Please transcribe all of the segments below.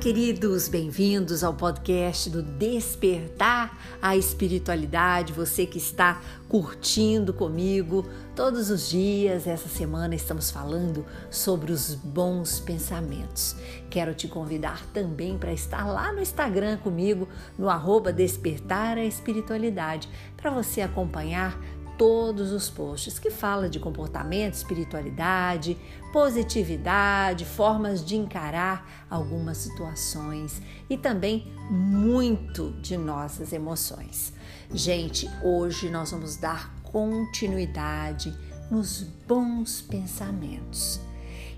queridos, bem-vindos ao podcast do Despertar a Espiritualidade. Você que está curtindo comigo todos os dias. Essa semana estamos falando sobre os bons pensamentos. Quero te convidar também para estar lá no Instagram comigo, no arroba Despertar a Espiritualidade, para você acompanhar todos os posts que fala de comportamento, espiritualidade, positividade, formas de encarar algumas situações e também muito de nossas emoções. Gente, hoje nós vamos dar continuidade nos bons pensamentos.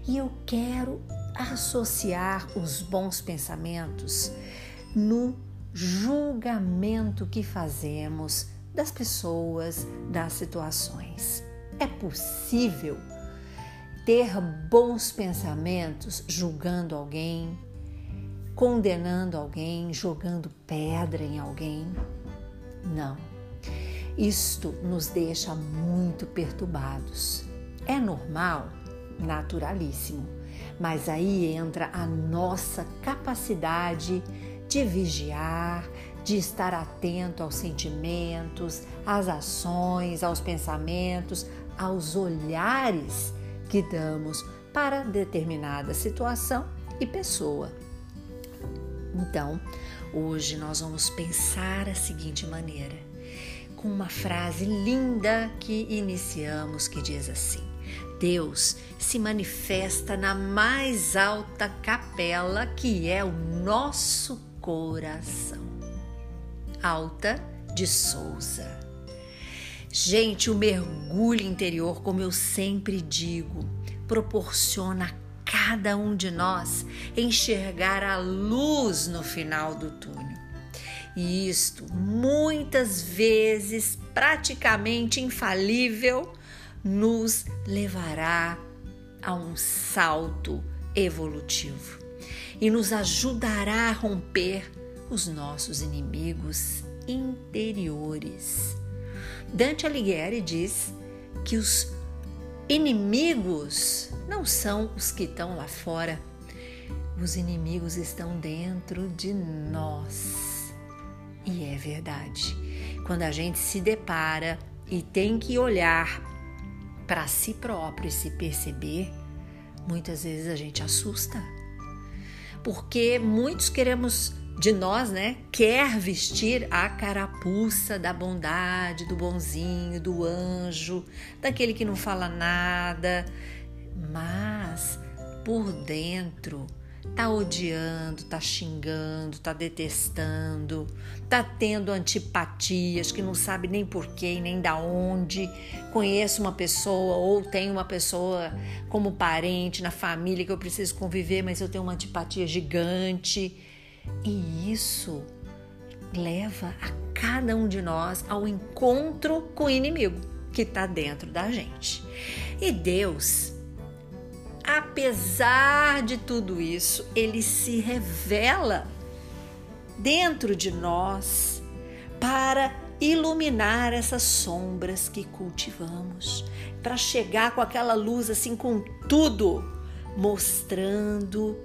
E eu quero associar os bons pensamentos no julgamento que fazemos das pessoas, das situações. É possível ter bons pensamentos julgando alguém, condenando alguém, jogando pedra em alguém? Não. Isto nos deixa muito perturbados. É normal, naturalíssimo, mas aí entra a nossa capacidade de vigiar, de estar atento aos sentimentos, às ações, aos pensamentos, aos olhares que damos para determinada situação e pessoa. Então, hoje nós vamos pensar a seguinte maneira, com uma frase linda que iniciamos que diz assim: Deus se manifesta na mais alta capela que é o nosso coração. Alta de Souza. Gente, o mergulho interior, como eu sempre digo, proporciona a cada um de nós enxergar a luz no final do túnel. E isto, muitas vezes, praticamente infalível, nos levará a um salto evolutivo e nos ajudará a romper os nossos inimigos interiores. Dante Alighieri diz que os inimigos não são os que estão lá fora, os inimigos estão dentro de nós. E é verdade. Quando a gente se depara e tem que olhar para si próprio e se perceber, muitas vezes a gente assusta. Porque muitos queremos de nós, né, quer vestir a carapuça da bondade, do bonzinho, do anjo, daquele que não fala nada, mas por dentro tá odiando, tá xingando, tá detestando, tá tendo antipatias que não sabe nem porquê nem da onde. Conheço uma pessoa ou tenho uma pessoa como parente na família que eu preciso conviver, mas eu tenho uma antipatia gigante. E isso leva a cada um de nós ao encontro com o inimigo que está dentro da gente. E Deus, apesar de tudo isso, ele se revela dentro de nós para iluminar essas sombras que cultivamos, para chegar com aquela luz assim com tudo, mostrando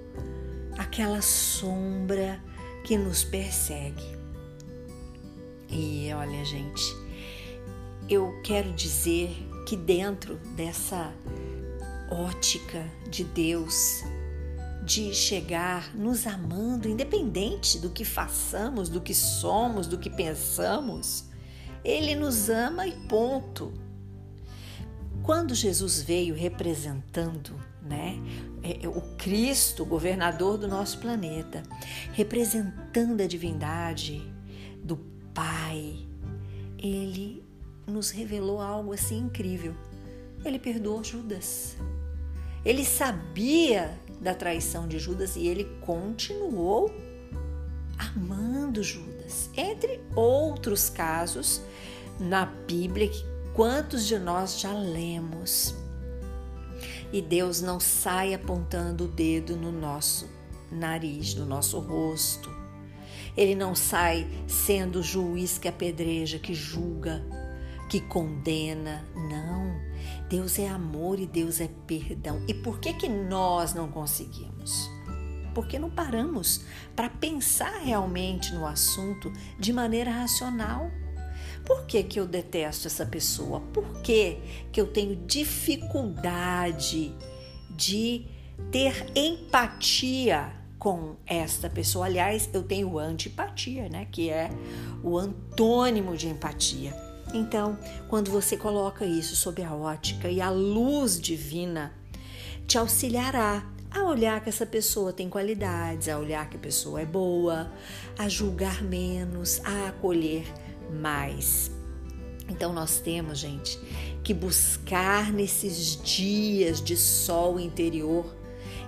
aquela sombra que nos persegue. E olha, gente, eu quero dizer que dentro dessa ótica de Deus, de chegar nos amando, independente do que façamos, do que somos, do que pensamos, Ele nos ama e ponto. Quando Jesus veio representando né? É, é o Cristo, governador do nosso planeta, representando a divindade do Pai, ele nos revelou algo assim incrível. Ele perdoou Judas. Ele sabia da traição de Judas e ele continuou amando Judas. Entre outros casos na Bíblia que quantos de nós já lemos e Deus não sai apontando o dedo no nosso nariz, no nosso rosto. Ele não sai sendo o juiz que apedreja, que julga, que condena. Não. Deus é amor e Deus é perdão. E por que que nós não conseguimos? porque não paramos para pensar realmente no assunto de maneira racional. Por que, que eu detesto essa pessoa? Por que, que eu tenho dificuldade de ter empatia com esta pessoa? Aliás, eu tenho antipatia, né? Que é o antônimo de empatia. Então, quando você coloca isso sob a ótica e a luz divina, te auxiliará a olhar que essa pessoa tem qualidades, a olhar que a pessoa é boa, a julgar menos, a acolher mais. Então nós temos, gente, que buscar nesses dias de sol interior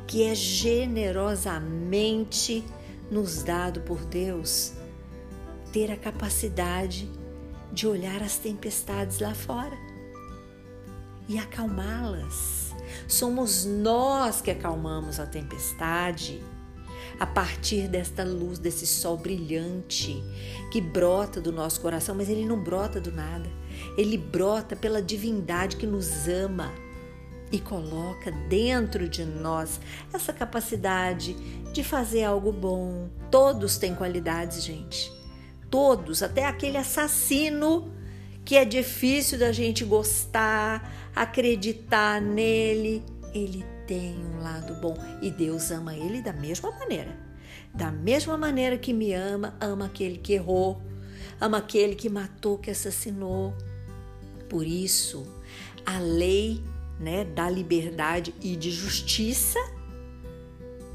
que é generosamente nos dado por Deus, ter a capacidade de olhar as tempestades lá fora e acalmá-las. Somos nós que acalmamos a tempestade a partir desta luz, desse sol brilhante que brota do nosso coração, mas ele não brota do nada. Ele brota pela divindade que nos ama e coloca dentro de nós essa capacidade de fazer algo bom. Todos têm qualidades, gente. Todos, até aquele assassino que é difícil da gente gostar, acreditar nele, ele tem um lado bom e Deus ama ele da mesma maneira. Da mesma maneira que me ama, ama aquele que errou, ama aquele que matou, que assassinou. Por isso, a lei né, da liberdade e de justiça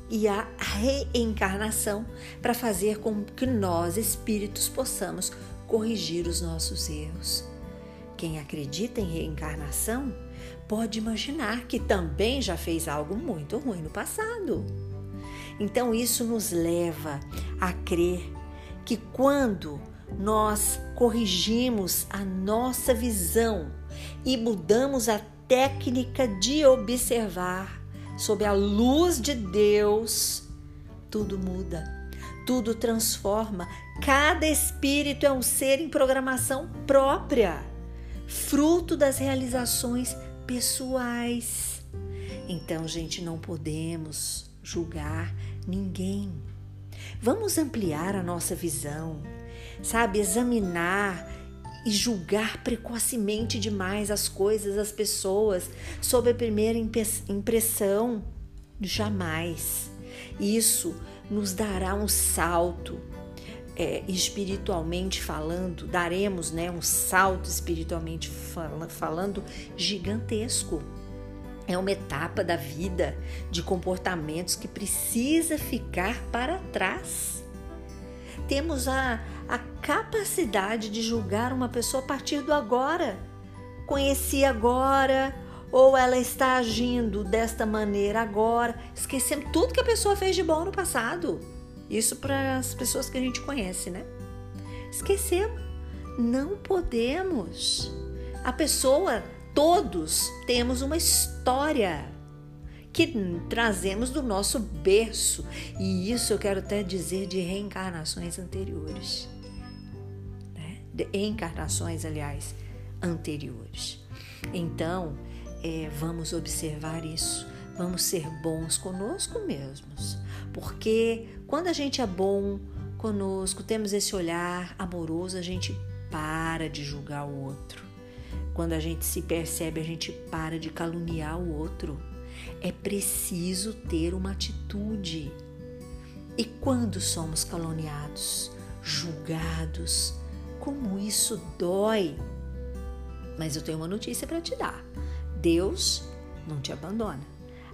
e a reencarnação para fazer com que nós, espíritos, possamos corrigir os nossos erros. Quem acredita em reencarnação pode imaginar que também já fez algo muito ruim no passado. Então, isso nos leva a crer que quando nós corrigimos a nossa visão e mudamos a técnica de observar sob a luz de Deus, tudo muda, tudo transforma. Cada espírito é um ser em programação própria, fruto das realizações pessoais. Então, gente, não podemos julgar ninguém. Vamos ampliar a nossa visão, sabe? Examinar e julgar precocemente demais as coisas, as pessoas, sob a primeira impressão. Jamais. Isso nos dará um salto é, espiritualmente falando, daremos né, um salto espiritualmente falando gigantesco. É uma etapa da vida de comportamentos que precisa ficar para trás. Temos a, a capacidade de julgar uma pessoa a partir do agora. Conheci agora, ou ela está agindo desta maneira agora, esquecendo tudo que a pessoa fez de bom no passado. Isso para as pessoas que a gente conhece, né? Esquecemos. Não podemos. A pessoa, todos temos uma história que trazemos do nosso berço. E isso eu quero até dizer de reencarnações anteriores. Né? De encarnações, aliás, anteriores. Então, é, vamos observar isso. Vamos ser bons conosco mesmos. Porque quando a gente é bom conosco, temos esse olhar amoroso, a gente para de julgar o outro. Quando a gente se percebe, a gente para de caluniar o outro. É preciso ter uma atitude. E quando somos caluniados, julgados, como isso dói. Mas eu tenho uma notícia para te dar. Deus não te abandona.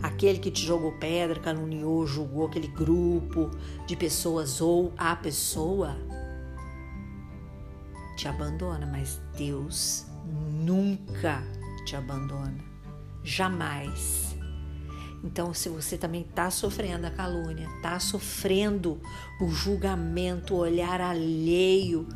Aquele que te jogou pedra, caluniou, julgou aquele grupo de pessoas ou a pessoa te abandona, mas Deus nunca te abandona. Jamais. Então, se você também está sofrendo a calúnia, está sofrendo o julgamento, o olhar alheio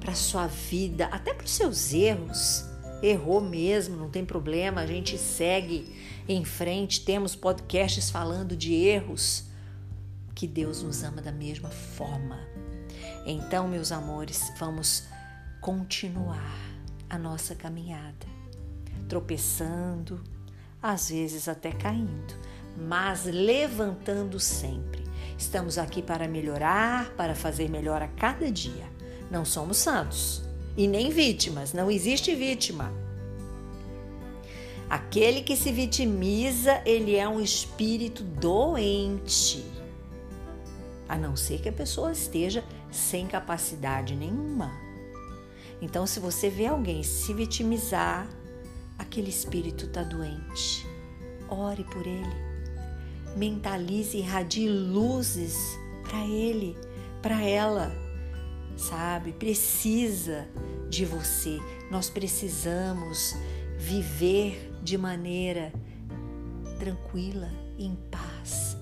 para sua vida, até para os seus erros, errou mesmo, não tem problema, a gente segue em frente, temos podcasts falando de erros, que Deus nos ama da mesma forma. Então, meus amores, vamos continuar a nossa caminhada, tropeçando, às vezes até caindo, mas levantando sempre. Estamos aqui para melhorar, para fazer melhor a cada dia. Não somos santos e nem vítimas, não existe vítima. Aquele que se vitimiza, ele é um espírito doente. A não ser que a pessoa esteja sem capacidade nenhuma. Então, se você vê alguém se vitimizar, aquele espírito está doente. Ore por ele. Mentalize e irradie luzes para ele, para ela. Sabe? Precisa de você. Nós precisamos viver de maneira tranquila, em paz,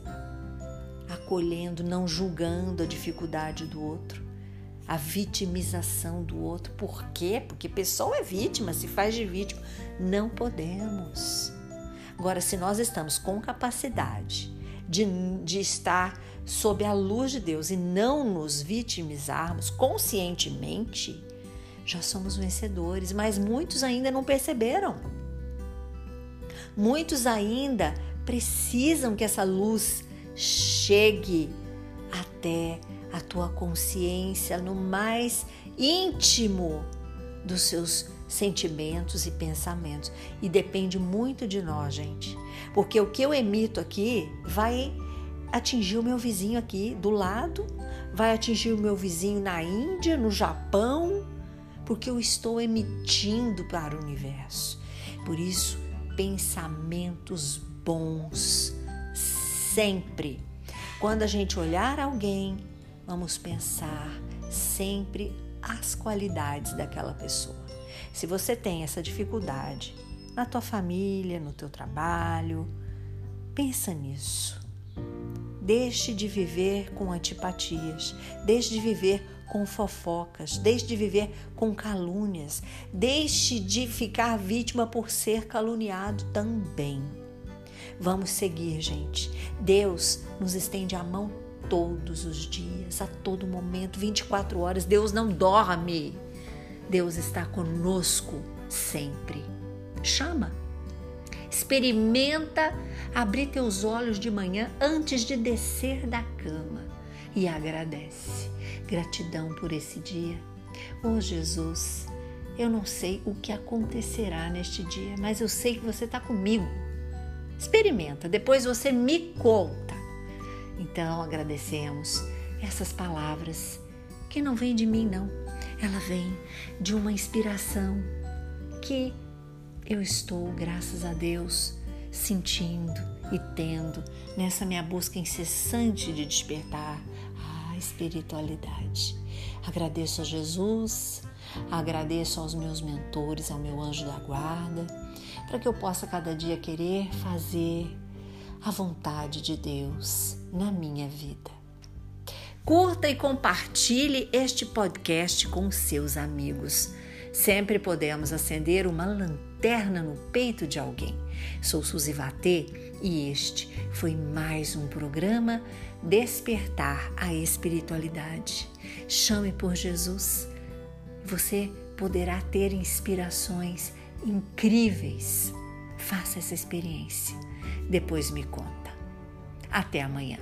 acolhendo, não julgando a dificuldade do outro a vitimização do outro. Por quê? Porque pessoa é vítima, se faz de vítima. Não podemos. Agora, se nós estamos com capacidade de, de estar sob a luz de Deus e não nos vitimizarmos conscientemente, já somos vencedores, mas muitos ainda não perceberam. Muitos ainda precisam que essa luz chegue até a tua consciência no mais íntimo dos seus sentimentos e pensamentos. E depende muito de nós, gente. Porque o que eu emito aqui vai atingir o meu vizinho aqui do lado, vai atingir o meu vizinho na Índia, no Japão, porque eu estou emitindo para o universo. Por isso, pensamentos bons sempre. Quando a gente olhar alguém, vamos pensar sempre as qualidades daquela pessoa. Se você tem essa dificuldade na tua família, no teu trabalho, pensa nisso. Deixe de viver com antipatias, deixe de viver com fofocas, deixe de viver com calúnias, deixe de ficar vítima por ser caluniado também. Vamos seguir, gente. Deus nos estende a mão todos os dias, a todo momento, 24 horas. Deus não dorme. Deus está conosco sempre. Chama. Experimenta abrir teus olhos de manhã antes de descer da cama e agradece. Gratidão por esse dia. Oh Jesus, eu não sei o que acontecerá neste dia, mas eu sei que você está comigo. Experimenta, depois você me conta. Então agradecemos essas palavras que não vêm de mim, não. Ela vem de uma inspiração que eu estou, graças a Deus, sentindo e tendo nessa minha busca incessante de despertar a espiritualidade. Agradeço a Jesus, agradeço aos meus mentores, ao meu anjo da guarda, para que eu possa cada dia querer fazer a vontade de Deus na minha vida. Curta e compartilhe este podcast com seus amigos. Sempre podemos acender uma lanterna no peito de alguém. Sou Suzy Vatê e este foi mais um programa Despertar a Espiritualidade. Chame por Jesus. Você poderá ter inspirações incríveis. Faça essa experiência. Depois me conta. Até amanhã.